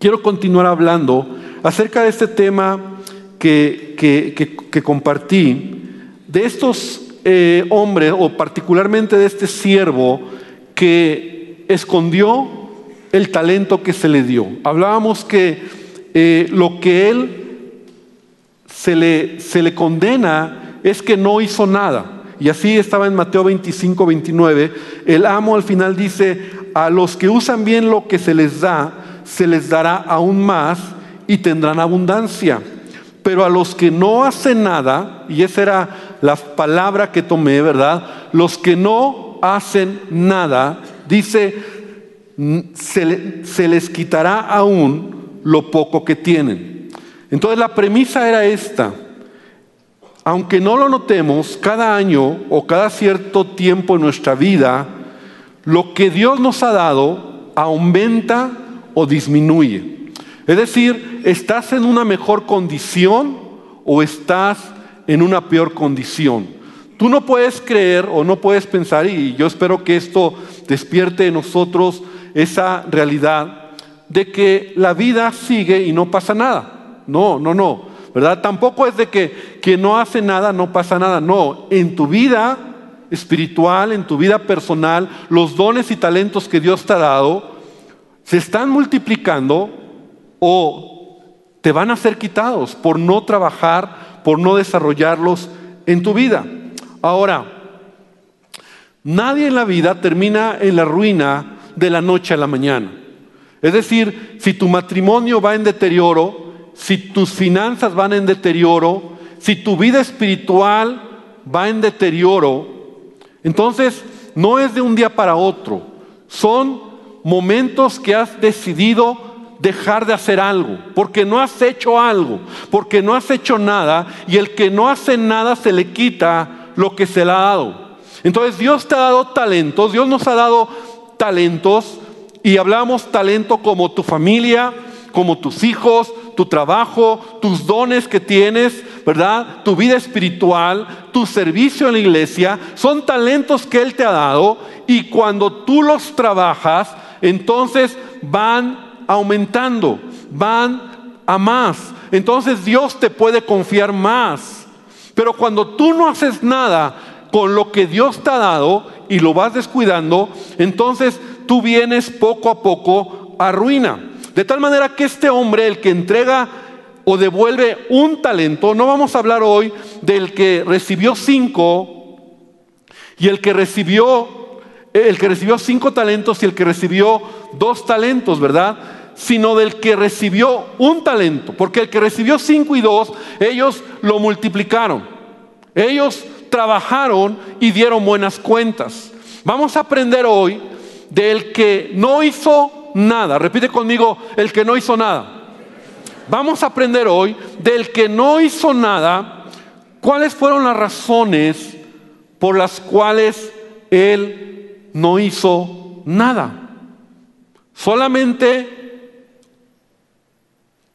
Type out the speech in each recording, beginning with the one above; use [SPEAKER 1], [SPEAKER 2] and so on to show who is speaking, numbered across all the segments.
[SPEAKER 1] quiero continuar hablando acerca de este tema que, compartí, de estos eh, hombres, o particularmente de este siervo que escondió el talento que se le dio. Hablábamos que eh, lo que él se le condena es que no hizo nada. Y así estaba en Mateo 25, 29. El amo al final dice, a los que usan bien lo que se les da, se les dará aún más y tendrán abundancia. Pero a los que no hacen nada, y esa era la palabra que tomé, ¿verdad? Los que no hacen nada, dice, se, se les quitará aún lo poco que tienen. Entonces la premisa era esta aunque no lo notemos, cada año o cada cierto tiempo en nuestra vida, lo que Dios nos ha dado aumenta o disminuye. Es decir, ¿estás en una mejor condición o estás en una peor condición? Tú no puedes creer o no puedes pensar, y yo espero que esto despierte en nosotros esa realidad de que la vida sigue y no pasa nada. No, no, no. ¿verdad? Tampoco es de que quien no hace nada no pasa nada. No, en tu vida espiritual, en tu vida personal, los dones y talentos que Dios te ha dado se están multiplicando o te van a ser quitados por no trabajar, por no desarrollarlos en tu vida. Ahora, nadie en la vida termina en la ruina de la noche a la mañana. Es decir, si tu matrimonio va en deterioro, si tus finanzas van en deterioro, si tu vida espiritual va en deterioro, entonces no es de un día para otro, son momentos que has decidido dejar de hacer algo, porque no has hecho algo, porque no has hecho nada, y el que no hace nada se le quita lo que se le ha dado. Entonces Dios te ha dado talentos, Dios nos ha dado talentos, y hablamos talento como tu familia, como tus hijos, tu trabajo, tus dones que tienes, ¿verdad? Tu vida espiritual, tu servicio en la iglesia, son talentos que Él te ha dado y cuando tú los trabajas, entonces van aumentando, van a más. Entonces Dios te puede confiar más. Pero cuando tú no haces nada con lo que Dios te ha dado y lo vas descuidando, entonces tú vienes poco a poco a ruina. De tal manera que este hombre, el que entrega o devuelve un talento, no vamos a hablar hoy del que recibió cinco y el que recibió, el que recibió cinco talentos y el que recibió dos talentos, ¿verdad? Sino del que recibió un talento, porque el que recibió cinco y dos, ellos lo multiplicaron. Ellos trabajaron y dieron buenas cuentas. Vamos a aprender hoy del que no hizo nada. Repite conmigo, el que no hizo nada. Vamos a aprender hoy del que no hizo nada, cuáles fueron las razones por las cuales él no hizo nada. Solamente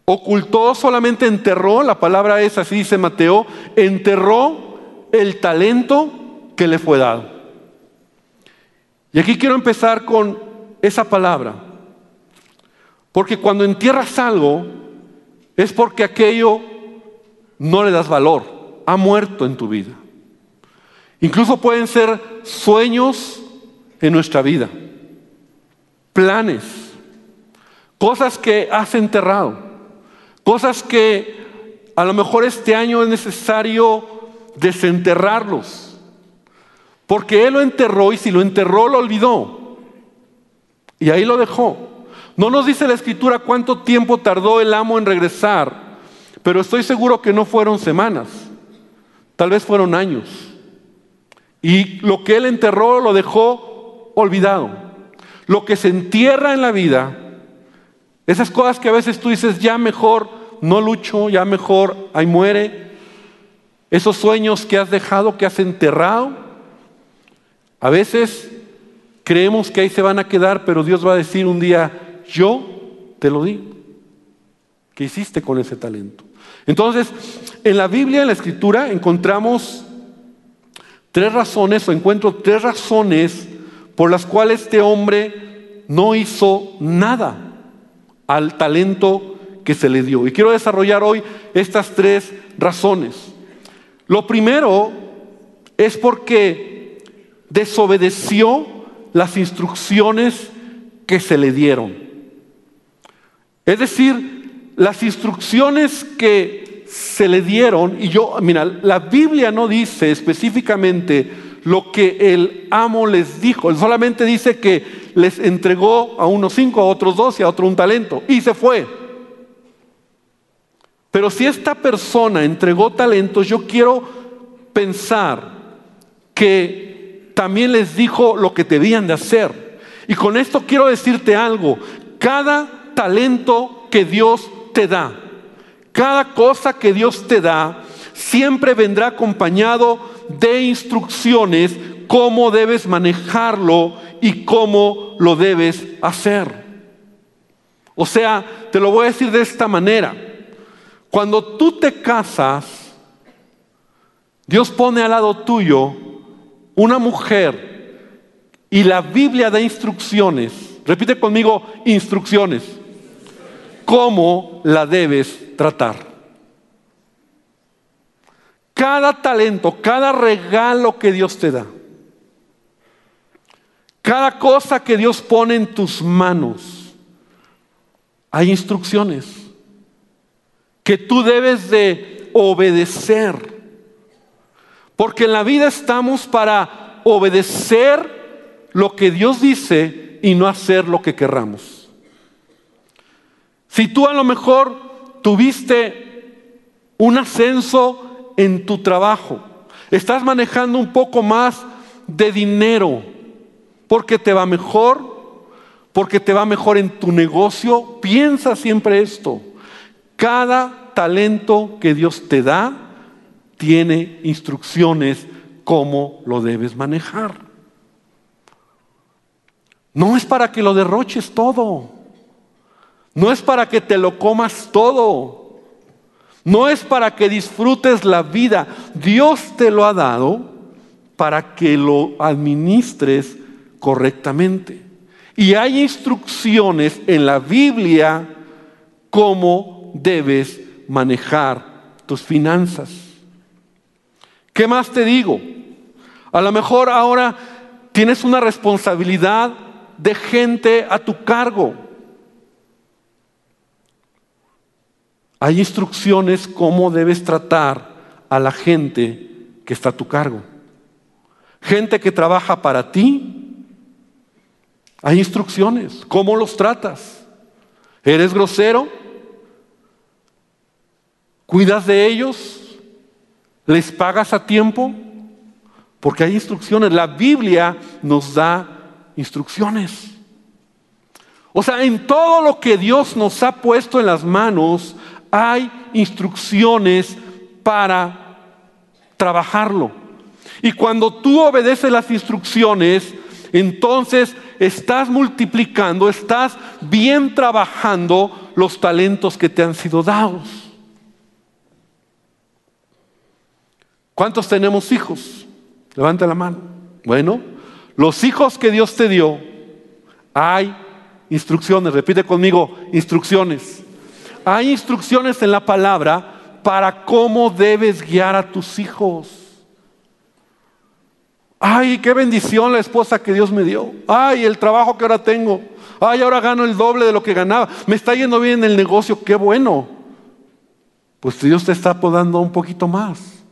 [SPEAKER 1] ocultó, solamente enterró, la palabra es así dice Mateo, enterró el talento que le fue dado. Y aquí quiero empezar con esa palabra. Porque cuando entierras algo, es porque aquello no le das valor, ha muerto en tu vida. Incluso pueden ser sueños en nuestra vida, planes, cosas que has enterrado, cosas que a lo mejor este año es necesario desenterrarlos, porque Él lo enterró y si lo enterró lo olvidó. Y ahí lo dejó. No nos dice la escritura cuánto tiempo tardó el amo en regresar, pero estoy seguro que no fueron semanas, tal vez fueron años. Y lo que él enterró lo dejó olvidado. Lo que se entierra en la vida, esas cosas que a veces tú dices, ya mejor no lucho, ya mejor ahí muere. Esos sueños que has dejado, que has enterrado, a veces creemos que ahí se van a quedar, pero Dios va a decir un día, yo te lo di. ¿Qué hiciste con ese talento? Entonces, en la Biblia, en la Escritura, encontramos tres razones, o encuentro tres razones por las cuales este hombre no hizo nada al talento que se le dio. Y quiero desarrollar hoy estas tres razones. Lo primero es porque desobedeció las instrucciones que se le dieron. Es decir, las instrucciones que se le dieron, y yo, mira, la Biblia no dice específicamente lo que el amo les dijo, él solamente dice que les entregó a unos cinco, a otros dos y a otro un talento, y se fue. Pero si esta persona entregó talentos, yo quiero pensar que también les dijo lo que debían de hacer. Y con esto quiero decirte algo, cada talento que Dios te da, cada cosa que Dios te da, siempre vendrá acompañado de instrucciones cómo debes manejarlo y cómo lo debes hacer. O sea, te lo voy a decir de esta manera. Cuando tú te casas, Dios pone al lado tuyo una mujer y la Biblia da instrucciones. Repite conmigo, instrucciones cómo la debes tratar. Cada talento, cada regalo que Dios te da, cada cosa que Dios pone en tus manos, hay instrucciones que tú debes de obedecer. Porque en la vida estamos para obedecer lo que Dios dice y no hacer lo que querramos. Si tú a lo mejor tuviste un ascenso en tu trabajo, estás manejando un poco más de dinero, porque te va mejor, porque te va mejor en tu negocio, piensa siempre esto. Cada talento que Dios te da tiene instrucciones cómo lo debes manejar. No es para que lo derroches todo. No es para que te lo comas todo. No es para que disfrutes la vida. Dios te lo ha dado para que lo administres correctamente. Y hay instrucciones en la Biblia cómo debes manejar tus finanzas. ¿Qué más te digo? A lo mejor ahora tienes una responsabilidad de gente a tu cargo. Hay instrucciones cómo debes tratar a la gente que está a tu cargo. Gente que trabaja para ti. Hay instrucciones. ¿Cómo los tratas? ¿Eres grosero? ¿Cuidas de ellos? ¿Les pagas a tiempo? Porque hay instrucciones. La Biblia nos da instrucciones. O sea, en todo lo que Dios nos ha puesto en las manos, hay instrucciones para trabajarlo. Y cuando tú obedeces las instrucciones, entonces estás multiplicando, estás bien trabajando los talentos que te han sido dados. ¿Cuántos tenemos hijos? Levanta la mano. Bueno, los hijos que Dios te dio, hay instrucciones. Repite conmigo, instrucciones. Hay instrucciones en la palabra para cómo debes guiar a tus hijos. Ay, qué bendición la esposa que Dios me dio. Ay, el trabajo que ahora tengo. Ay, ahora gano el doble de lo que ganaba. Me está yendo bien en el negocio, qué bueno. Pues Dios te está podando un poquito más.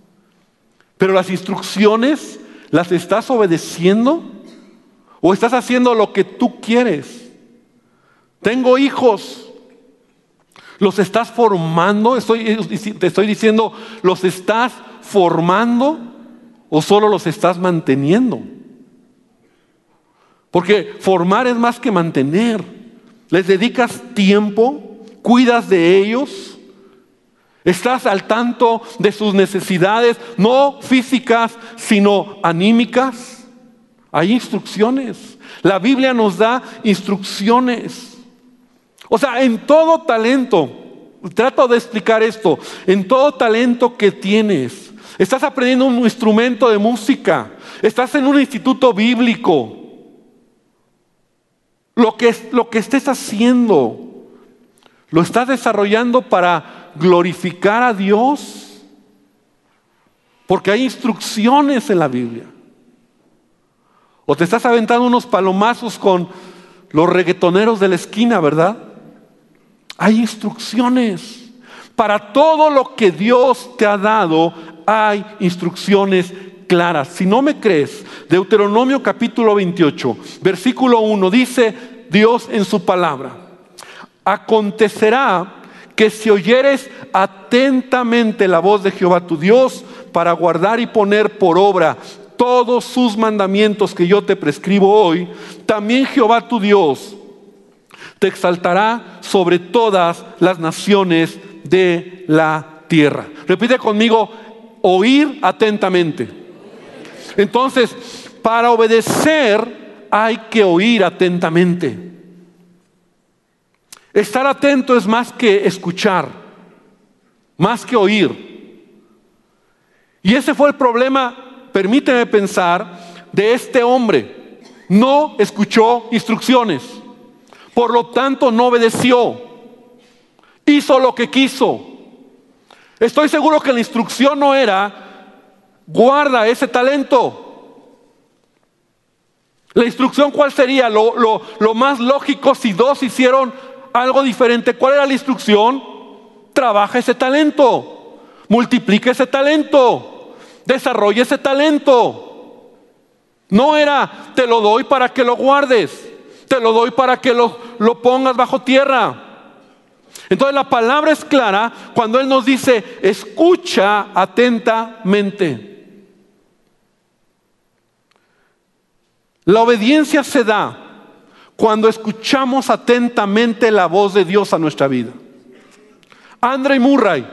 [SPEAKER 1] Pero las instrucciones, ¿las estás obedeciendo? ¿O estás haciendo lo que tú quieres? Tengo hijos. ¿Los estás formando? Te estoy diciendo, ¿los estás formando o solo los estás manteniendo? Porque formar es más que mantener. Les dedicas tiempo, cuidas de ellos, estás al tanto de sus necesidades, no físicas, sino anímicas. Hay instrucciones. La Biblia nos da instrucciones. O sea, en todo talento, trato de explicar esto, en todo talento que tienes, estás aprendiendo un instrumento de música, estás en un instituto bíblico, lo que, lo que estés haciendo, ¿Lo estás desarrollando para glorificar a Dios? Porque hay instrucciones en la Biblia. O te estás aventando unos palomazos con los reggaetoneros de la esquina, ¿verdad? Hay instrucciones. Para todo lo que Dios te ha dado, hay instrucciones claras. Si no me crees, Deuteronomio capítulo 28, versículo 1, dice Dios en su palabra, acontecerá que si oyeres atentamente la voz de Jehová tu Dios para guardar y poner por obra todos sus mandamientos que yo te prescribo hoy, también Jehová tu Dios exaltará sobre todas las naciones de la tierra. Repite conmigo, oír atentamente. Entonces, para obedecer hay que oír atentamente. Estar atento es más que escuchar, más que oír. Y ese fue el problema, permíteme pensar, de este hombre. No escuchó instrucciones, por lo tanto no obedeció, hizo lo que quiso. Estoy seguro que la instrucción no era, guarda ese talento. La instrucción cuál sería? Lo, lo más lógico si dos hicieron algo diferente. ¿Cuál era la instrucción? Trabaja ese talento, multiplica ese talento, desarrolla ese talento. No era, te lo doy para que lo guardes, te lo doy para que lo, lo pongas bajo tierra. Entonces la palabra es clara cuando Él nos dice, escucha atentamente. La obediencia se da cuando escuchamos atentamente la voz de Dios a nuestra vida. Andre Murray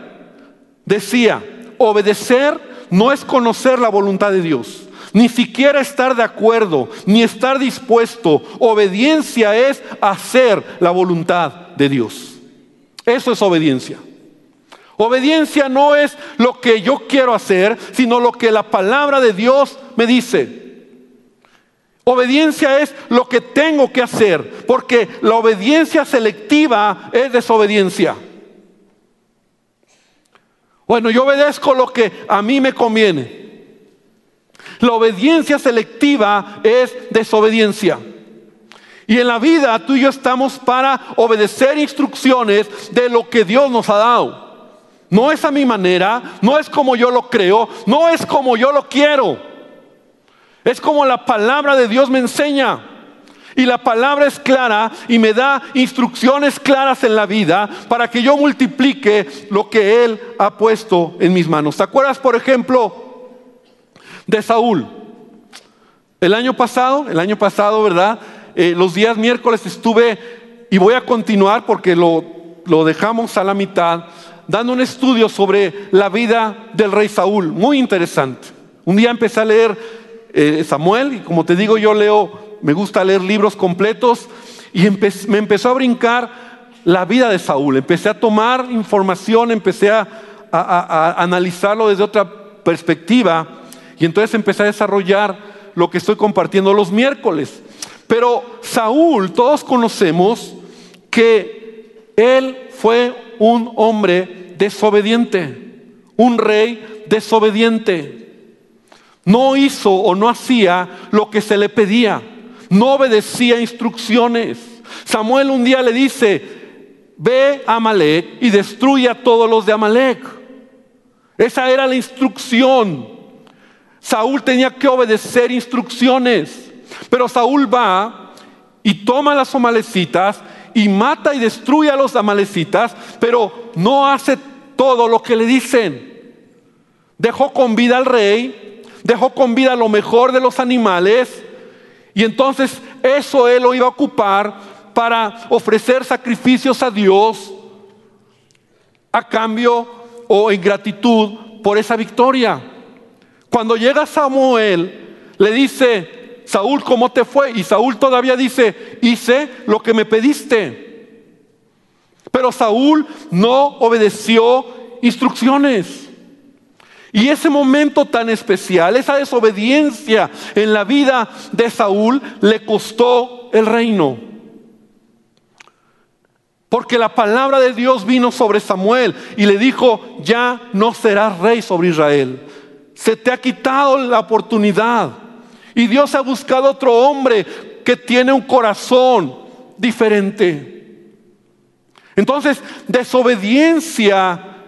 [SPEAKER 1] decía, obedecer no es conocer la voluntad de Dios, ni siquiera estar de acuerdo, ni estar dispuesto. Obediencia es hacer la voluntad de Dios. Eso es obediencia. Obediencia no es lo que yo quiero hacer, sino lo que la palabra de Dios me dice. Obediencia es lo que tengo que hacer, porque la obediencia selectiva es desobediencia. Bueno, yo obedezco lo que a mí me conviene. La obediencia selectiva es desobediencia. Y en la vida tú y yo estamos para obedecer instrucciones de lo que Dios nos ha dado. No es a mi manera, no es como yo lo creo, no es como yo lo quiero. Es como la palabra de Dios me enseña. Y la palabra es clara y me da instrucciones claras en la vida para que yo multiplique lo que Él ha puesto en mis manos. ¿Te acuerdas, por ejemplo, de Saúl? El año pasado, el año pasado, ¿verdad? Eh, los días miércoles estuve, y voy a continuar porque lo, lo dejamos a la mitad, dando un estudio sobre la vida del rey Saúl. Muy interesante. Un día empecé a leer eh, Samuel, y como te digo, yo leo, me gusta leer libros completos, y me empezó a brincar la vida de Saúl. Empecé a tomar información, empecé a, a analizarlo desde otra perspectiva, y entonces empecé a desarrollar lo que estoy compartiendo los miércoles. Pero Saúl, todos conocemos que él fue un hombre desobediente, un rey desobediente. No hizo o no hacía lo que se le pedía. No obedecía instrucciones. Samuel un día le dice, ve a Amalek y destruye a todos los de Amalek. Esa era la instrucción. Saúl tenía que obedecer instrucciones. Pero Saúl va y toma las amalecitas y mata y destruye a los amalecitas, pero no hace todo lo que le dicen. Dejó con vida al rey, dejó con vida lo mejor de los animales y entonces eso él lo iba a ocupar para ofrecer sacrificios a Dios a cambio o en gratitud por esa victoria. Cuando llega Samuel, le dice, Saúl, ¿cómo te fue? Y Saúl todavía dice, hice lo que me pediste. Pero Saúl no obedeció instrucciones. Y ese momento tan especial, esa desobediencia en la vida de Saúl le costó el reino. Porque la palabra de Dios vino sobre Samuel y le dijo, ya no serás rey sobre Israel. Se te ha quitado la oportunidad. Y Dios ha buscado otro hombre que tiene un corazón diferente. Entonces, desobediencia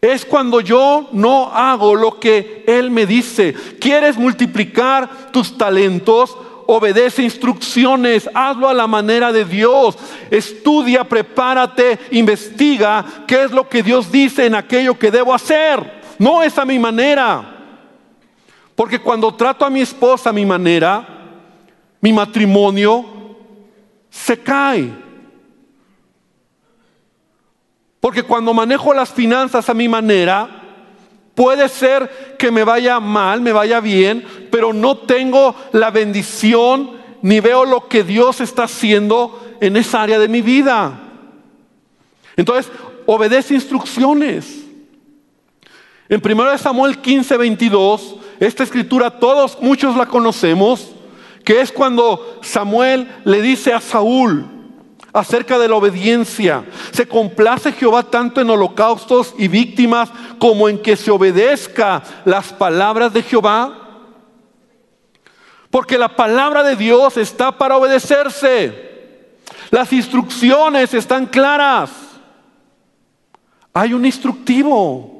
[SPEAKER 1] es cuando yo no hago lo que Él me dice. ¿Quieres multiplicar tus talentos? Obedece instrucciones, hazlo a la manera de Dios. Estudia, prepárate, investiga qué es lo que Dios dice en aquello que debo hacer. No es a mi manera. Porque cuando trato a mi esposa a mi manera, mi matrimonio se cae. Porque cuando manejo las finanzas a mi manera, puede ser que me vaya mal, me vaya bien, pero no tengo la bendición ni veo lo que Dios está haciendo en esa área de mi vida. Entonces, obedece instrucciones. En 1 Samuel 15, 22, esta escritura todos, muchos la conocemos, que es cuando Samuel le dice a Saúl, acerca de la obediencia. Se complace Jehová tanto en holocaustos y víctimas como en que se obedezca las palabras de Jehová. Porque la palabra de Dios está para obedecerse. Las instrucciones están claras. Hay un instructivo.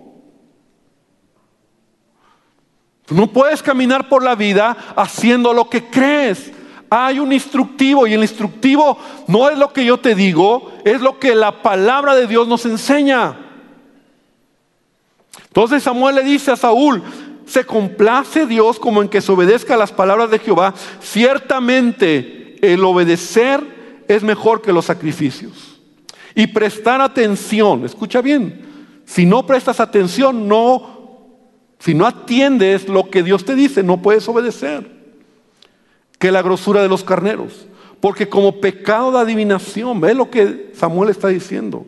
[SPEAKER 1] No puedes caminar por la vida haciendo lo que crees hay un instructivo y el instructivo no es lo que yo te digo, es lo que la palabra de Dios nos enseña. Entonces Samuel le dice a Saúl, se complace Dios como en que se obedezca a las palabras de Jehová. Ciertamente el obedecer es mejor que los sacrificios. Y prestar atención, escucha bien, si no prestas atención, no, si no atiendes lo que Dios te dice, no puedes obedecer que la grosura de los carneros. Porque como pecado de adivinación, ve lo que Samuel está diciendo,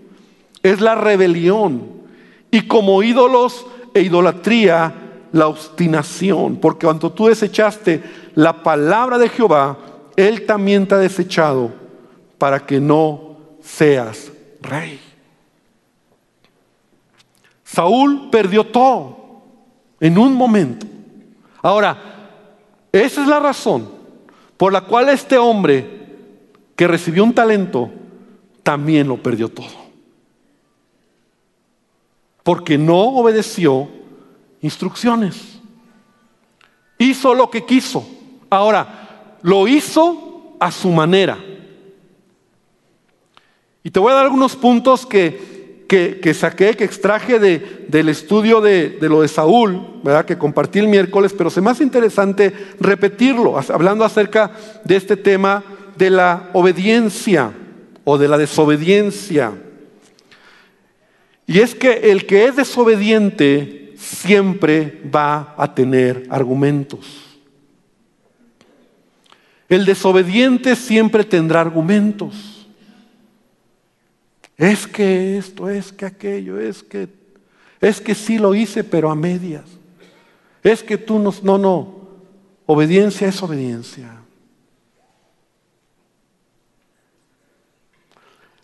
[SPEAKER 1] es la rebelión. Y como ídolos e idolatría, la obstinación. Porque cuando tú desechaste la palabra de Jehová, Él también te ha desechado para que no seas rey. Saúl perdió todo en un momento. Ahora, esa es la razón por la cual este hombre que recibió un talento también lo perdió todo. Porque no obedeció instrucciones. Hizo lo que quiso. Ahora, lo hizo a su manera. Y te voy a dar algunos puntos que que, saqué, que extraje de, del estudio de, lo de Saúl, ¿verdad? que compartí el miércoles, pero se me hace interesante repetirlo, hablando acerca de este tema de la obediencia o de la desobediencia. Y es que el que es desobediente siempre va a tener argumentos. El desobediente siempre tendrá argumentos. Es que esto, es que aquello, es que, es que sí lo hice, pero a medias. Es que tú no, no, no. Obediencia es obediencia.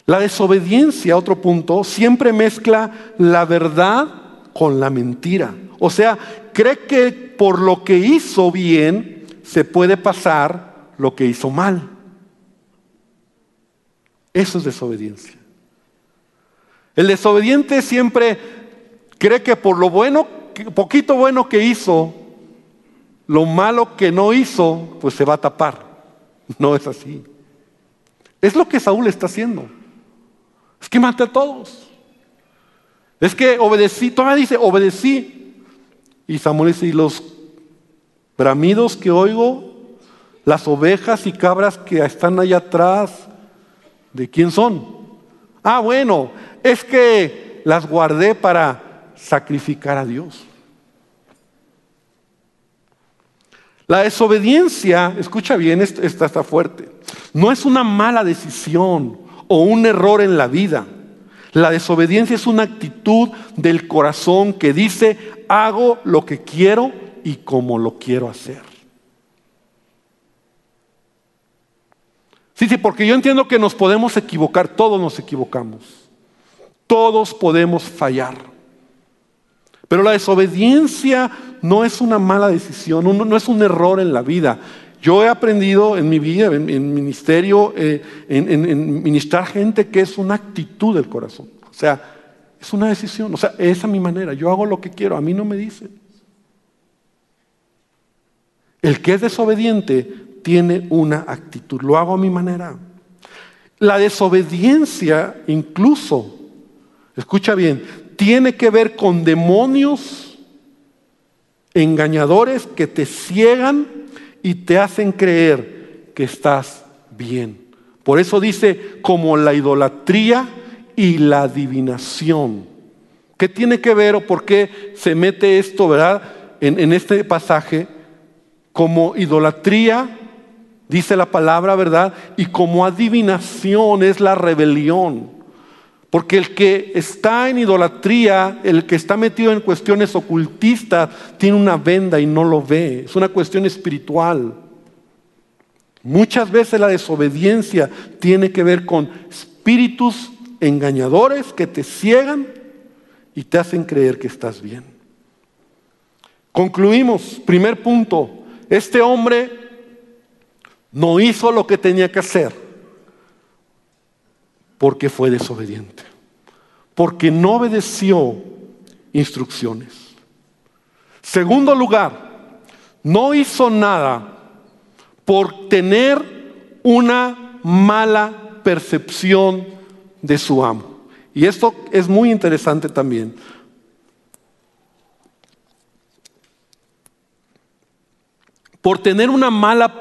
[SPEAKER 1] La desobediencia, otro punto, siempre mezcla la verdad con la mentira. O sea, cree que por lo que hizo bien se puede pasar lo que hizo mal. Eso es desobediencia. El desobediente siempre cree que por lo bueno, poquito bueno que hizo, lo malo que no hizo, pues se va a tapar. No es así. Es lo que Saúl está haciendo. Es que maté a todos. Es que obedecí, todavía dice, obedecí. Y Samuel dice, y los bramidos que oigo, las ovejas y cabras que están allá atrás, ¿de quién son? Ah, bueno, es que las guardé para sacrificar a Dios. La desobediencia, escucha bien, esta está fuerte, no es una mala decisión o un error en la vida. La desobediencia es una actitud del corazón que dice, hago lo que quiero y como lo quiero hacer. Sí, sí, porque yo entiendo que nos podemos equivocar, todos nos equivocamos. Todos podemos fallar. Pero la desobediencia no es una mala decisión, no, es un error en la vida. Yo he aprendido en mi vida, en, ministerio, eh, en, ministrar gente que es una actitud del corazón. O sea, es una decisión. O sea, esa es mi manera. Yo hago lo que quiero. A mí no me dicen. El que es desobediente tiene una actitud, lo hago a mi manera. La desobediencia incluso, escucha bien, tiene que ver con demonios engañadores que te ciegan y te hacen creer que estás bien. Por eso dice como la idolatría y la adivinación. ¿Qué tiene que ver o por qué se mete esto, verdad, en, en este pasaje? Como idolatría dice la palabra, ¿verdad? Y como adivinación es la rebelión. Porque el que está en idolatría, el que está metido en cuestiones ocultistas, tiene una venda y no lo ve. Es una cuestión espiritual. Muchas veces la desobediencia tiene que ver con espíritus engañadores que te ciegan y te hacen creer que estás bien. Concluimos, primer punto, este hombre no hizo lo que tenía que hacer porque fue desobediente, porque no obedeció instrucciones. Segundo lugar, no hizo nada por tener una mala percepción de su amo. Y esto es muy interesante también. Por tener una mala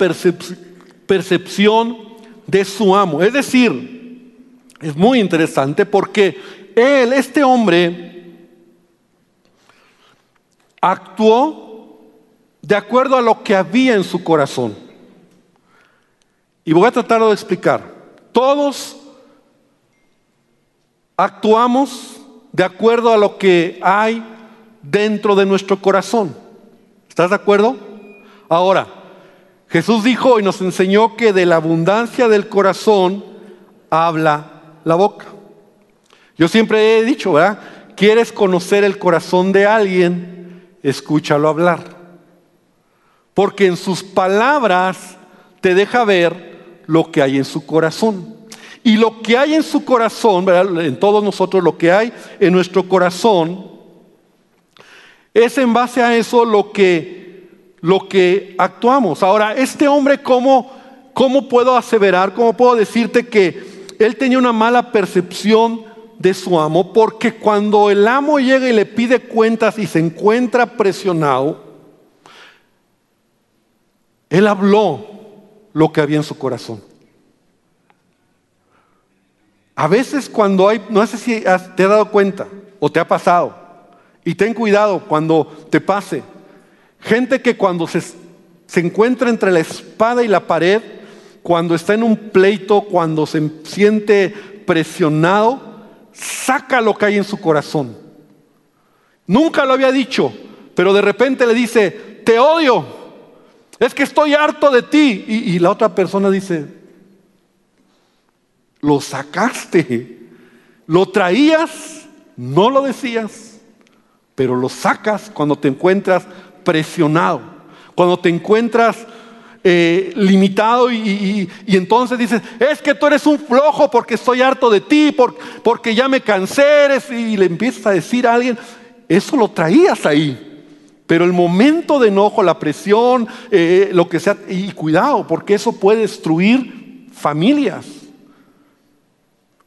[SPEAKER 1] percepción de su amo. Es decir, es muy interesante porque él, este hombre, actuó de acuerdo a lo que había en su corazón. Y voy a tratar de explicar. Todos actuamos de acuerdo a lo que hay dentro de nuestro corazón. ¿Estás de acuerdo? Ahora, Jesús dijo y nos enseñó que de la abundancia del corazón habla la boca. Yo siempre he dicho, ¿verdad? ¿Quieres conocer el corazón de alguien? Escúchalo hablar. Porque en sus palabras te deja ver lo que hay en su corazón. Y lo que hay en su corazón, ¿verdad? en todos nosotros, lo que hay en nuestro corazón, es en base a eso lo que lo que actuamos. Ahora, este hombre, ¿cómo, ¿cómo puedo aseverar, cómo puedo decirte que él tenía una mala percepción de su amo? Porque cuando el amo llega y le pide cuentas y se encuentra presionado, él habló lo que había en su corazón. A veces cuando hay, no sé si te has dado cuenta o te ha pasado, y ten cuidado cuando te pase, Gente que cuando se, se encuentra entre la espada y la pared, cuando está en un pleito, cuando se siente presionado, saca lo que hay en su corazón. Nunca lo había dicho, pero de repente le dice, te odio, es que estoy harto de ti. Y, la otra persona dice, lo sacaste, lo traías, no lo decías, pero lo sacas cuando te encuentras presionado, cuando te encuentras eh, limitado y, entonces dices, es que tú eres un flojo porque estoy harto de ti, porque ya me cansé, y le empiezas a decir a alguien, eso lo traías ahí. Pero el momento de enojo, la presión, eh, lo que sea, y cuidado, porque eso puede destruir familias.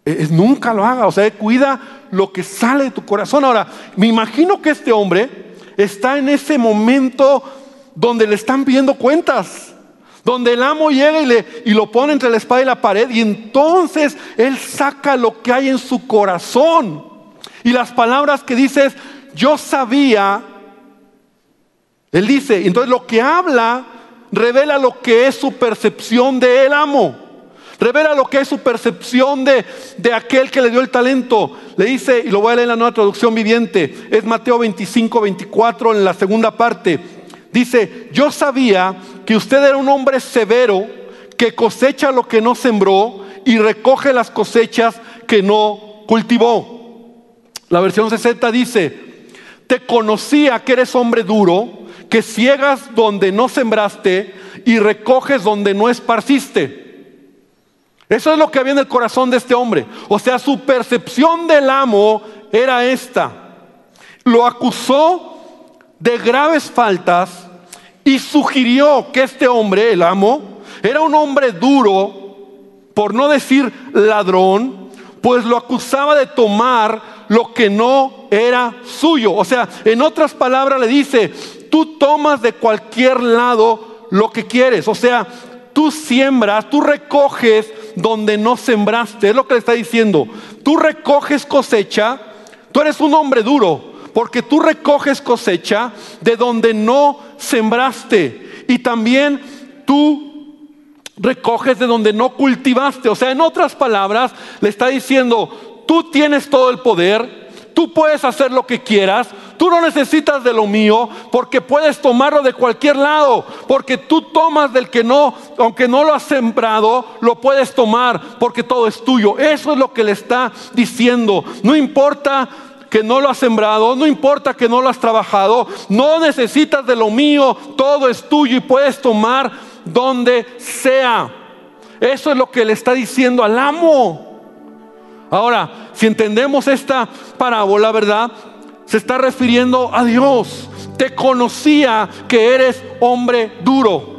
[SPEAKER 1] Es, nunca lo haga, o sea, cuida lo que sale de tu corazón. Ahora, me imagino que este hombre está en ese momento donde le están pidiendo cuentas. Donde el amo llega y, le, y lo pone entre la espada y la pared y entonces él saca lo que hay en su corazón. Y las palabras que dice es, yo sabía, él dice, entonces lo que habla revela lo que es su percepción de el amo. Revela lo que es su percepción de, de aquel que le dio el talento. Le dice, y lo voy a leer en la nueva traducción viviente, es Mateo 25, 24 en la segunda parte. Dice, yo sabía que usted era un hombre severo, que cosecha lo que no sembró y recoge las cosechas que no cultivó. La versión 60 dice, te conocía que eres hombre duro, que ciegas donde no sembraste y recoges donde no esparciste. Eso es lo que había en el corazón de este hombre. O sea, su percepción del amo era esta. Lo acusó de graves faltas y sugirió que este hombre, el amo, era un hombre duro, por no decir ladrón, pues lo acusaba de tomar lo que no era suyo. O sea, en otras palabras le dice, tú tomas de cualquier lado lo que quieres. O sea, tú siembras, tú recoges donde no sembraste. Es lo que le está diciendo. Tú recoges cosecha, tú eres un hombre duro, porque tú recoges cosecha de donde no sembraste. Y también tú recoges de donde no cultivaste. O sea, en otras palabras, le está diciendo, tú tienes todo el poder, tú puedes hacer lo que quieras, tú no necesitas de lo mío, porque puedes tomarlo de cualquier lado, porque tú tomas del que no, aunque no lo has sembrado, lo puedes tomar, porque todo es tuyo. Eso es lo que le está diciendo. No importa que no lo has sembrado, no importa que no lo has trabajado, no necesitas de lo mío, todo es tuyo y puedes tomar donde sea. Eso es lo que le está diciendo al amo. Ahora, si entendemos esta parábola, ¿verdad? Se está refiriendo a Dios. Te conocía que eres hombre duro.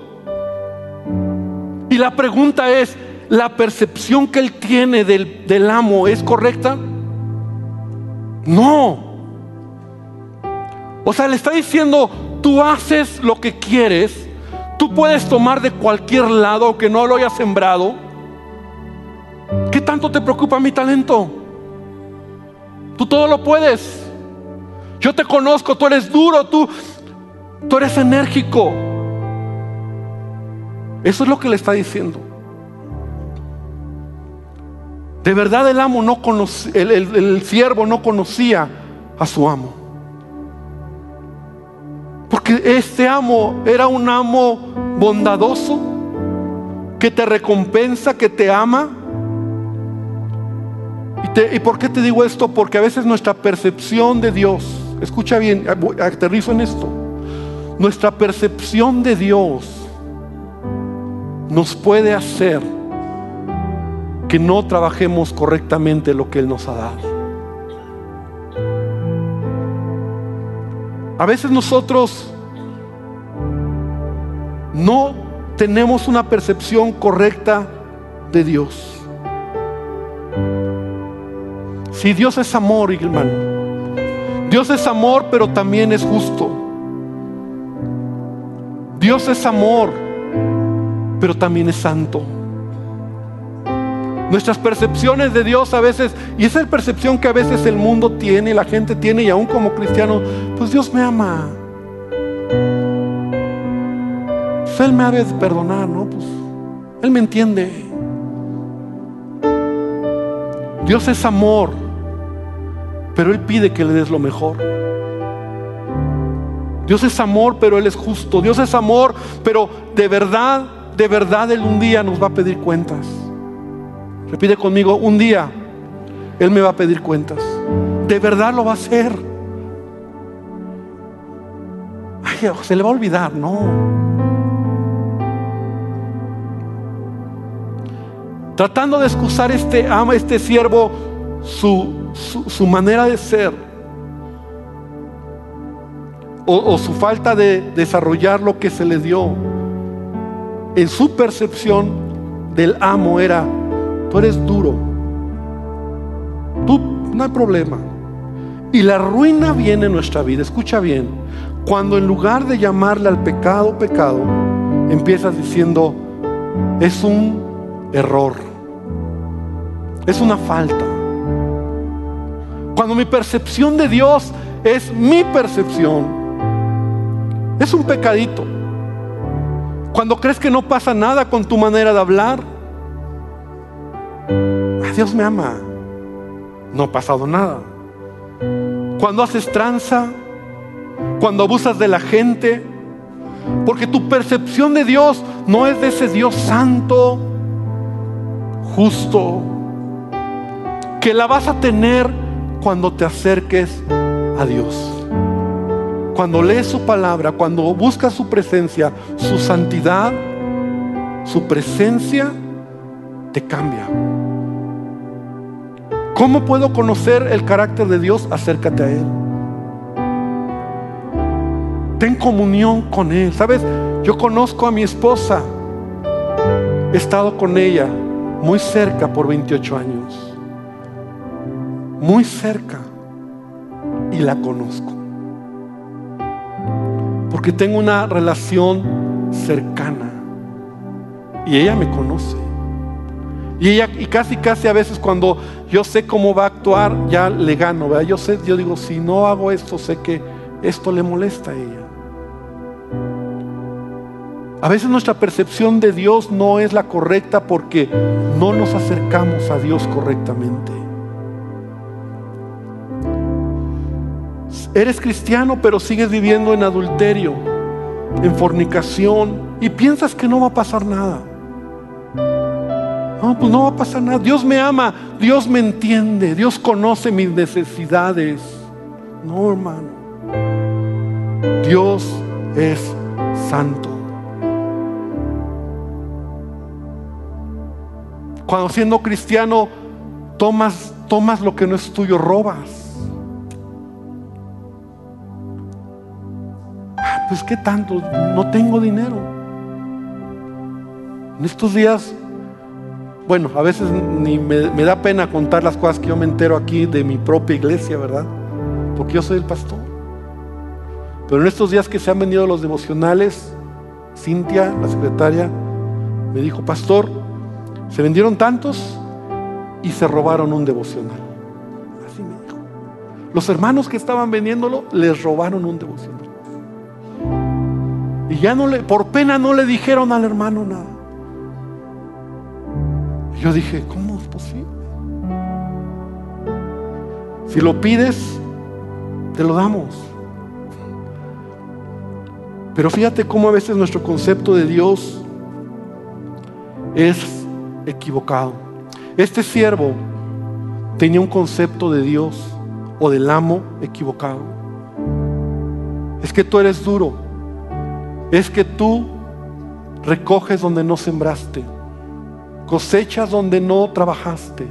[SPEAKER 1] Y la pregunta es, ¿la percepción que él tiene del, del amo es correcta? No. O sea, le está diciendo, tú haces lo que quieres Tú puedes tomar de cualquier lado que no lo haya sembrado. ¿Qué tanto te preocupa mi talento? Tú todo lo puedes. Yo te conozco, tú eres duro, tú, tú eres enérgico. Eso es lo que le está diciendo. De verdad el amo no conocía, el, el siervo no conocía a su amo. Porque este amo era un amo bondadoso, que te recompensa, que te ama. ¿Y, por qué te digo esto? Porque a veces nuestra percepción de Dios, escucha bien, aterrizo en esto, nuestra percepción de Dios nos puede hacer que no trabajemos correctamente lo que Él nos ha dado. A veces nosotros no tenemos una percepción correcta de Dios. Si Dios es amor, hermano. Dios es amor, pero también es justo. Dios es amor, pero también es santo. Nuestras percepciones de Dios a veces, y esa percepción que a veces el mundo tiene, la gente tiene, y aún como cristiano, pues Dios me ama. Pues Él me ha de perdonar, ¿no? Pues Él me entiende. Dios es amor, pero Él pide que le des lo mejor. Dios es amor, pero Él es justo. Dios es amor, pero de verdad, de verdad Él un día nos va a pedir cuentas. Repite conmigo, un día Él me va a pedir cuentas. De verdad lo va a hacer. Ay, se le va a olvidar, no. Tratando de excusar este ama, este siervo, su, su, manera de ser. O, o su falta de desarrollar lo que se le dio. En su percepción del amo era Tú eres duro. Tú no hay problema. Y la ruina viene en nuestra vida. Escucha bien. Cuando en lugar de llamarle al pecado, pecado, empiezas diciendo, es un error. Es una falta. Cuando mi percepción de Dios es mi percepción, es un pecadito. Cuando crees que no pasa nada con tu manera de hablar, Dios me ama. No ha pasado nada. Cuando haces tranza, cuando abusas de la gente, porque tu percepción de Dios no es de ese Dios santo, justo, que la vas a tener cuando te acerques a Dios. Cuando lees su palabra, cuando buscas su presencia, su santidad, su presencia te cambia. ¿Cómo puedo conocer el carácter de Dios? Acércate a Él. Ten comunión con Él. ¿Sabes? Yo conozco a mi esposa. He estado con ella muy cerca por 28 años. Muy cerca. Y la conozco. Porque tengo una relación cercana. Y ella me conoce. Y casi, casi a veces cuando yo sé cómo va a actuar, ya le gano. Yo sé, yo digo, si no hago esto, sé que esto le molesta a ella. A veces nuestra percepción de Dios no es la correcta porque no nos acercamos a Dios correctamente. Eres cristiano pero sigues viviendo en adulterio, en fornicación y piensas que no va a pasar nada. No, pues no va a pasar nada. Dios me ama, Dios me entiende, Dios conoce mis necesidades. No, hermano. Dios es santo. Cuando siendo cristiano tomas, lo que no es tuyo, robas. Ah, pues qué tanto, no tengo dinero. En estos días bueno, a veces ni me, da pena contar las cosas que yo me entero aquí de mi propia iglesia, ¿verdad? Porque yo soy el pastor. Pero en estos días que se han venido los devocionales, Cintia, la secretaria, me dijo, pastor, se vendieron tantos y se robaron un devocional. Así me dijo. Los hermanos que estaban vendiéndolo les robaron un devocional. Y ya no le, por pena no le dijeron al hermano nada. Yo dije, ¿cómo es posible? Si lo pides, te lo damos. Pero fíjate cómo a veces nuestro concepto de Dios es equivocado. Este siervo tenía un concepto de Dios o del amo equivocado. Es que tú eres duro. Es que tú recoges donde no sembraste cosechas donde no trabajaste.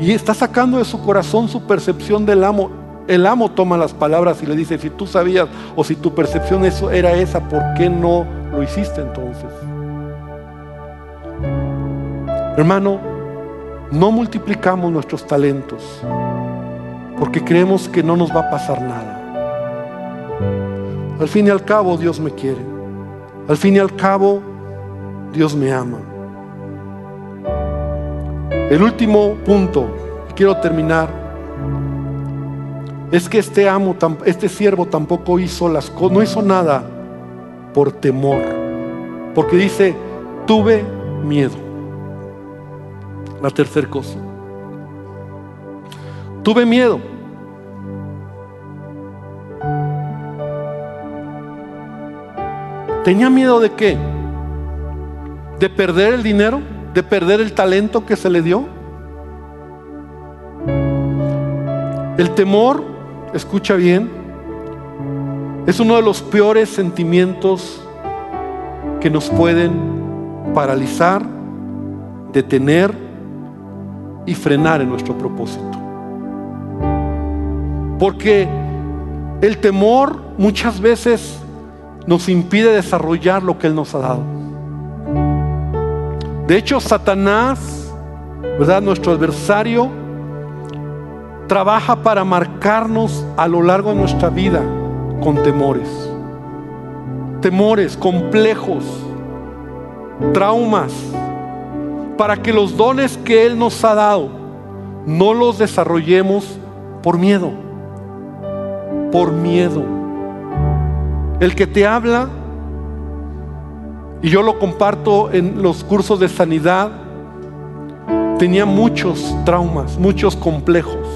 [SPEAKER 1] Y está sacando de su corazón su percepción del amo. El amo toma las palabras y le dice, si tú sabías o si tu percepción eso era esa, ¿por qué no lo hiciste entonces? Hermano, no multiplicamos nuestros talentos porque creemos que no nos va a pasar nada. Al fin y al cabo Dios me quiere. Al fin y al cabo Dios me ama. El último punto, quiero terminar, es que este amo, este siervo tampoco hizo las cosas, no hizo nada por temor, porque dice, tuve miedo. La tercera cosa, tuve miedo. ¿Tenía miedo de qué? ¿De perder el dinero? De perder el talento que se le dio? El temor, escucha bien, es uno de los peores sentimientos que nos pueden paralizar, detener y frenar en nuestro propósito. Porque el temor muchas veces nos impide desarrollar lo que Él nos ha dado. De hecho, Satanás, ¿verdad? Nuestro adversario, trabaja para marcarnos a lo largo de nuestra vida con temores. Temores, complejos, traumas, para que los dones que Él nos ha dado no los desarrollemos por miedo. Por miedo. El que te habla y yo lo comparto en los cursos de sanidad, tenía muchos traumas, muchos complejos.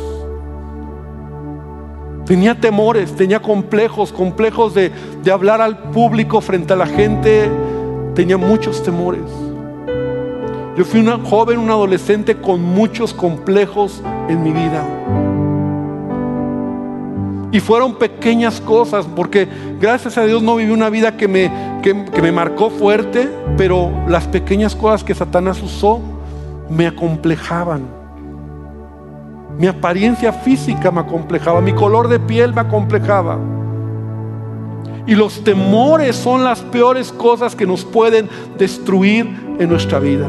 [SPEAKER 1] Tenía temores, tenía complejos, complejos de, hablar al público frente a la gente, tenía muchos temores. Yo fui una joven, un adolescente con muchos complejos en mi vida. Y fueron pequeñas cosas, porque gracias a Dios no viví una vida que me, que, me marcó fuerte, pero las pequeñas cosas que Satanás usó me acomplejaban. Mi apariencia física me acomplejaba, mi color de piel me acomplejaba. Y los temores son las peores cosas que nos pueden destruir en nuestra vida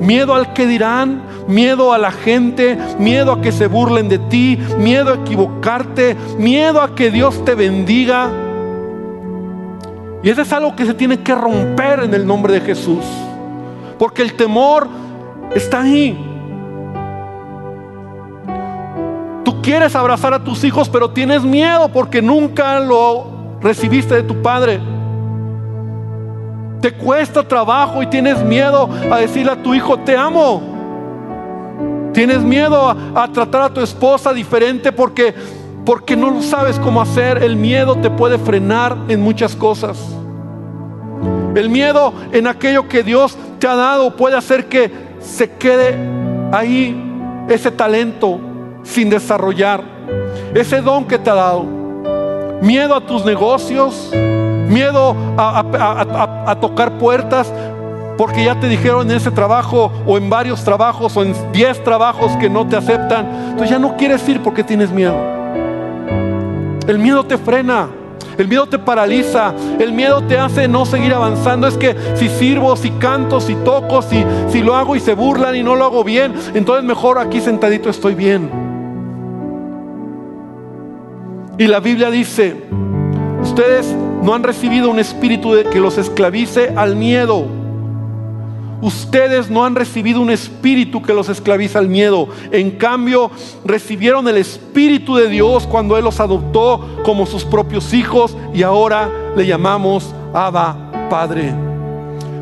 [SPEAKER 1] miedo al que dirán, miedo a la gente, miedo a que se burlen de ti, miedo a equivocarte, miedo a que Dios te bendiga. Y eso es algo que se tiene que romper en el nombre de Jesús. Porque el temor está ahí. Tú quieres abrazar a tus hijos, pero tienes miedo porque nunca lo recibiste de tu padre te cuesta trabajo y tienes miedo a decirle a tu hijo, te amo. Tienes miedo a, tratar a tu esposa diferente porque, porque no sabes cómo hacer. El miedo te puede frenar en muchas cosas. El miedo en aquello que Dios te ha dado puede hacer que se quede ahí ese talento sin desarrollar. Ese don que te ha dado. Miedo a tus negocios, miedo a, tocar puertas porque ya te dijeron en ese trabajo o en varios trabajos o en 10 trabajos que no te aceptan. Entonces ya no quieres ir porque tienes miedo. El miedo te frena. El miedo te paraliza, el miedo te hace no seguir avanzando. Es que si sirvo, si canto, si toco, si, si lo hago y se burlan y no lo hago bien, entonces mejor aquí sentadito estoy bien. Y la Biblia dice, ustedes no han recibido un espíritu de que los esclavice al miedo. Ustedes no han recibido un espíritu que los esclaviza al miedo. En cambio, recibieron el espíritu de Dios cuando Él los adoptó como sus propios hijos y ahora le llamamos Abba Padre.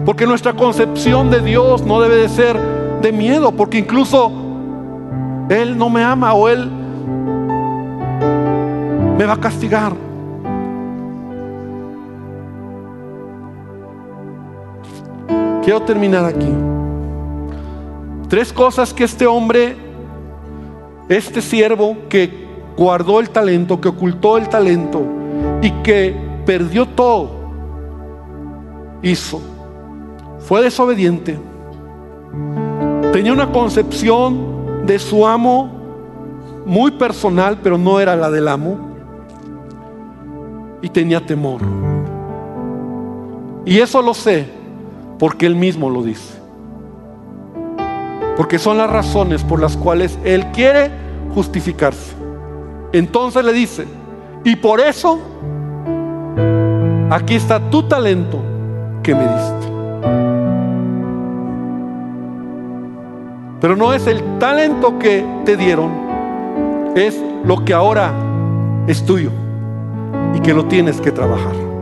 [SPEAKER 1] Porque nuestra concepción de Dios no debe de ser de miedo, porque incluso Él no me ama o Él me va a castigar. Quiero terminar aquí. Tres cosas que este hombre, este siervo que guardó el talento, que ocultó el talento y que perdió todo, hizo. Fue desobediente. Tenía una concepción de su amo muy personal, pero no era la del amo. Y tenía temor. Y eso lo sé porque Él mismo lo dice. Porque son las razones por las cuales Él quiere justificarse. Entonces le dice, y por eso, aquí está tu talento que me diste. Pero no es el talento que te dieron, es lo que ahora es tuyo y que lo tienes que trabajar.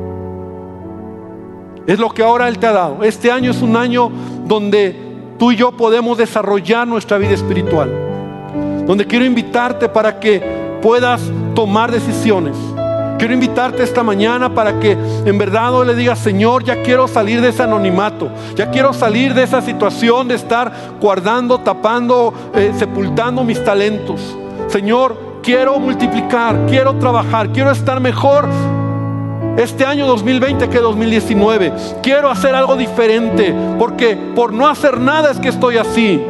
[SPEAKER 1] Es lo que ahora Él te ha dado. Este año es un año donde tú y yo podemos desarrollar nuestra vida espiritual. Donde quiero invitarte para que puedas tomar decisiones. Quiero invitarte esta mañana para que en verdad hoy le digas, Señor, ya quiero salir de ese anonimato, ya quiero salir de esa situación de estar guardando, tapando, eh, sepultando mis talentos. Señor, quiero multiplicar, quiero trabajar, quiero estar mejor este año 2020 que 2019. Quiero hacer algo diferente porque por no hacer nada es que estoy así.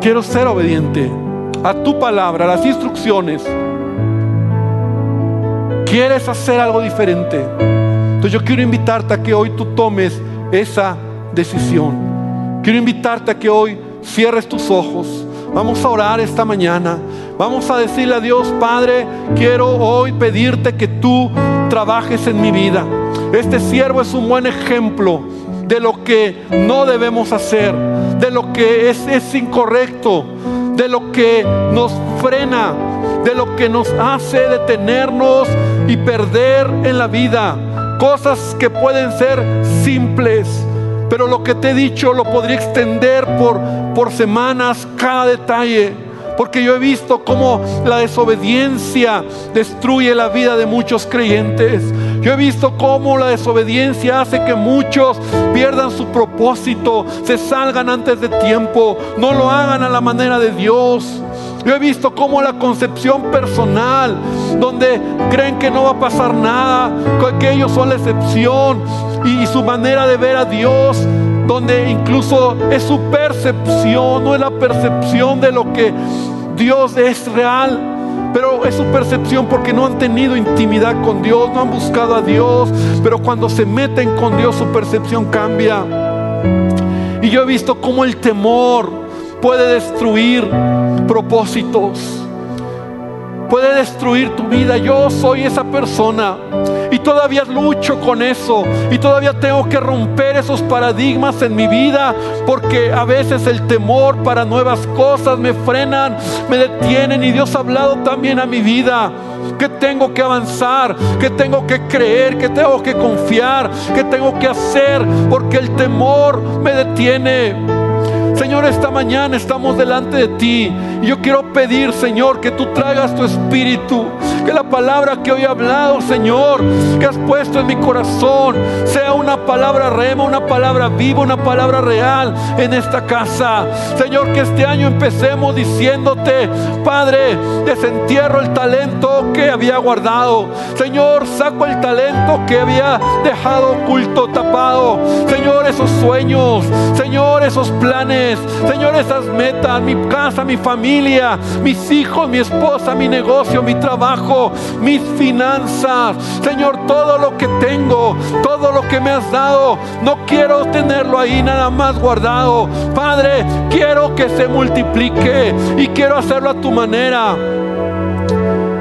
[SPEAKER 1] Quiero ser obediente a tu palabra, a las instrucciones. ¿Quieres hacer algo diferente? Entonces yo quiero invitarte a que hoy tú tomes esa decisión. Quiero invitarte a que hoy cierres tus ojos. Vamos a orar esta mañana. Vamos a decirle a Dios, Padre, quiero hoy pedirte que tú trabajes en mi vida. Este siervo es un buen ejemplo de lo que no debemos hacer, de lo que es, es incorrecto, de lo que nos frena, de lo que nos hace detenernos y perder en la vida. Cosas que pueden ser simples, pero lo que te he dicho lo podría extender por, por semanas, cada detalle. Porque yo he visto cómo la desobediencia destruye la vida de muchos creyentes. Yo he visto cómo la desobediencia hace que muchos pierdan su propósito, se salgan antes de tiempo, no lo hagan a la manera de Dios. Yo he visto cómo la concepción personal, donde creen que no va a pasar nada, que ellos son la excepción, y su manera de ver a Dios, donde incluso es su percepción, no es la percepción de lo que Dios es real, pero es su percepción porque no han tenido intimidad con Dios, no han buscado a Dios, pero cuando se meten con Dios su percepción cambia. Y yo he visto cómo el temor puede destruir propósitos puede destruir tu vida. Yo soy esa persona todavía lucho con eso y todavía tengo que romper esos paradigmas en mi vida porque a veces el temor para nuevas cosas me frenan, me detienen y Dios ha hablado también a mi vida que tengo que avanzar, que tengo que creer, que tengo que confiar, que tengo que hacer porque el temor me detiene. Señor, esta mañana estamos delante de ti. Y yo quiero pedir, Señor, que tú traigas tu espíritu. Que la palabra que hoy he hablado, Señor, que has puesto en mi corazón, sea una palabra rema, una palabra viva, una palabra real en esta casa. Señor, que este año empecemos diciéndote, Padre, desentierro el talento que había guardado. Señor, saco el talento que había dejado oculto, tapado. Señor, esos sueños, Señor, esos planes Señor, esas metas, mi casa, mi familia, mis hijos, mi esposa, mi negocio, mi trabajo, mis finanzas. Señor, todo lo que tengo, todo lo que me has dado, no quiero tenerlo ahí nada más guardado. Padre, quiero que se multiplique y quiero hacerlo a tu manera.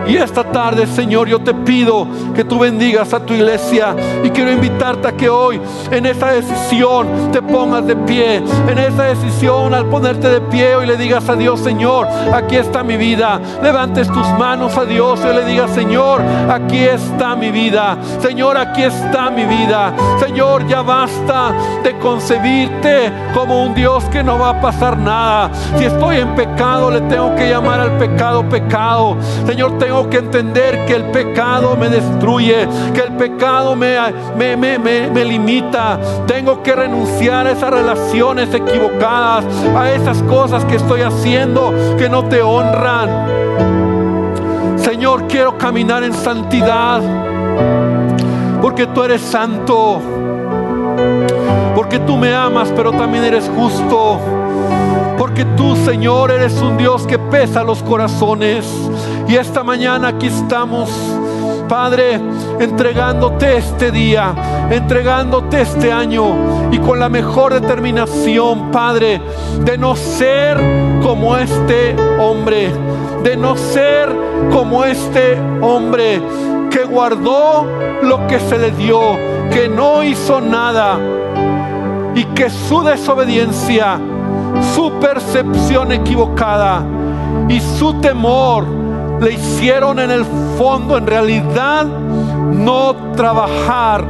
[SPEAKER 1] Y esta tarde, Señor, yo te pido que tú bendigas a tu iglesia y quiero invitarte a que hoy en esa decisión te pongas de pie. En esa decisión al ponerte de pie hoy le digas a Dios, Señor, aquí está mi vida. Levantes tus manos a Dios y le digas, Señor, aquí está mi vida. Señor, aquí está mi vida. Señor, ya basta de concebirte como un Dios que no va a pasar nada. Si estoy en pecado, le tengo que llamar al pecado pecado. Señor, tengo tengo que entender que el pecado me destruye, que el pecado me, me, me, me, limita. Tengo que renunciar a esas relaciones equivocadas, a esas cosas que estoy haciendo que no te honran. Señor, quiero caminar en santidad, porque tú eres santo, porque tú me amas, pero también eres justo. Porque tú, Señor, eres un Dios que pesa los corazones. Y esta mañana aquí estamos, Padre, entregándote este día, entregándote este año y con la mejor determinación, Padre, de no ser como este hombre, de no ser como este hombre que guardó lo que se le dio, que no hizo nada y que su desobediencia su percepción equivocada y su temor le hicieron en el fondo, en realidad, no trabajar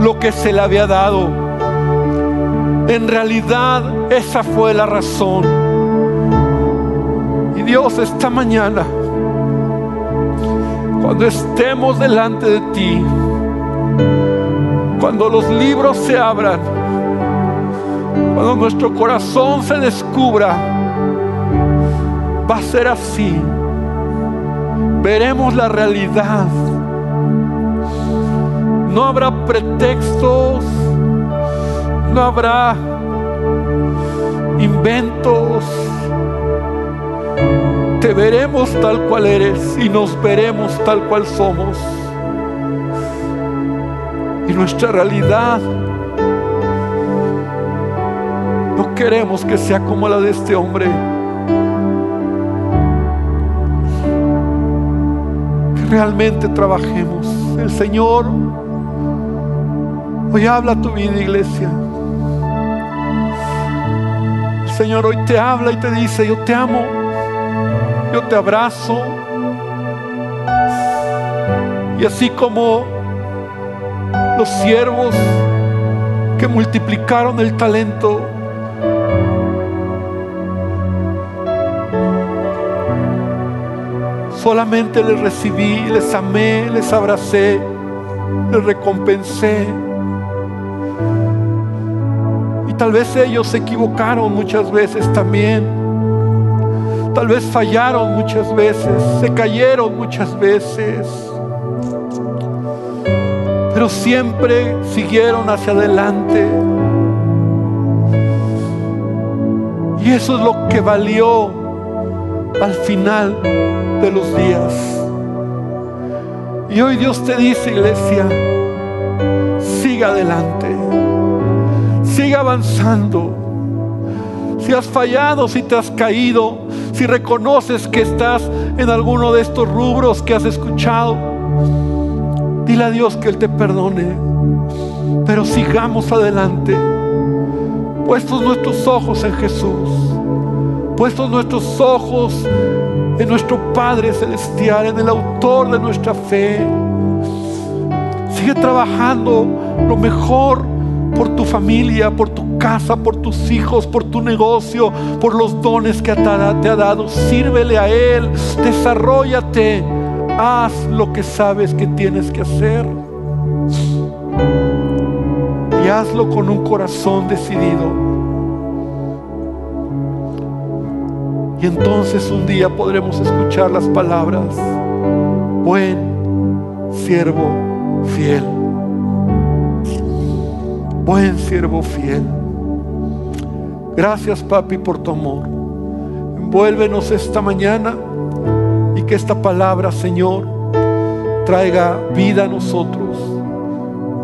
[SPEAKER 1] lo que se le había dado. En realidad, esa fue la razón. Y Dios, esta mañana, cuando estemos delante de ti, cuando los libros se abran, cuando nuestro corazón se descubra, va a ser así. Veremos la realidad. No habrá pretextos, no habrá inventos. Te veremos tal cual eres y nos veremos tal cual somos. Y nuestra realidad queremos que sea como la de este hombre. Que realmente trabajemos. El Señor hoy habla tu vida, iglesia. El Señor hoy te habla y te dice, yo te amo, yo te abrazo. Y así como los siervos que multiplicaron el talento, Solamente les recibí, les amé, les abracé. le recompensé. Y tal vez ellos se equivocaron muchas veces también. Tal vez fallaron muchas veces, se cayeron muchas veces. Pero siempre siguieron hacia adelante. Y eso es lo que valió al final de los días. Y hoy Dios te dice, iglesia, siga adelante, siga avanzando. Si has fallado, si te has caído, si reconoces que estás en alguno de estos rubros que has escuchado, dile a Dios que Él te perdone. Pero sigamos adelante, puestos nuestros ojos en Jesús, puestos nuestros ojos en nuestro Padre Celestial, en el autor de nuestra fe. Sigue trabajando lo mejor por tu familia, por tu casa, por tus hijos, por tu negocio, por los dones que te ha dado. Sírvele a Él, desarrollate, haz lo que sabes que tienes que hacer. Y hazlo con un corazón decidido. Y entonces un día podremos escuchar las palabras, buen siervo fiel, buen siervo fiel. Gracias papi por tu amor. Envuélvenos esta mañana y que esta palabra, Señor, traiga vida a nosotros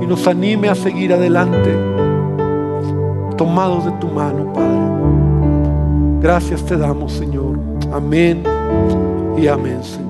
[SPEAKER 1] y nos anime a seguir adelante, tomados de tu mano, Padre. Gracias te damos, Señor. Amén y amén, Señor.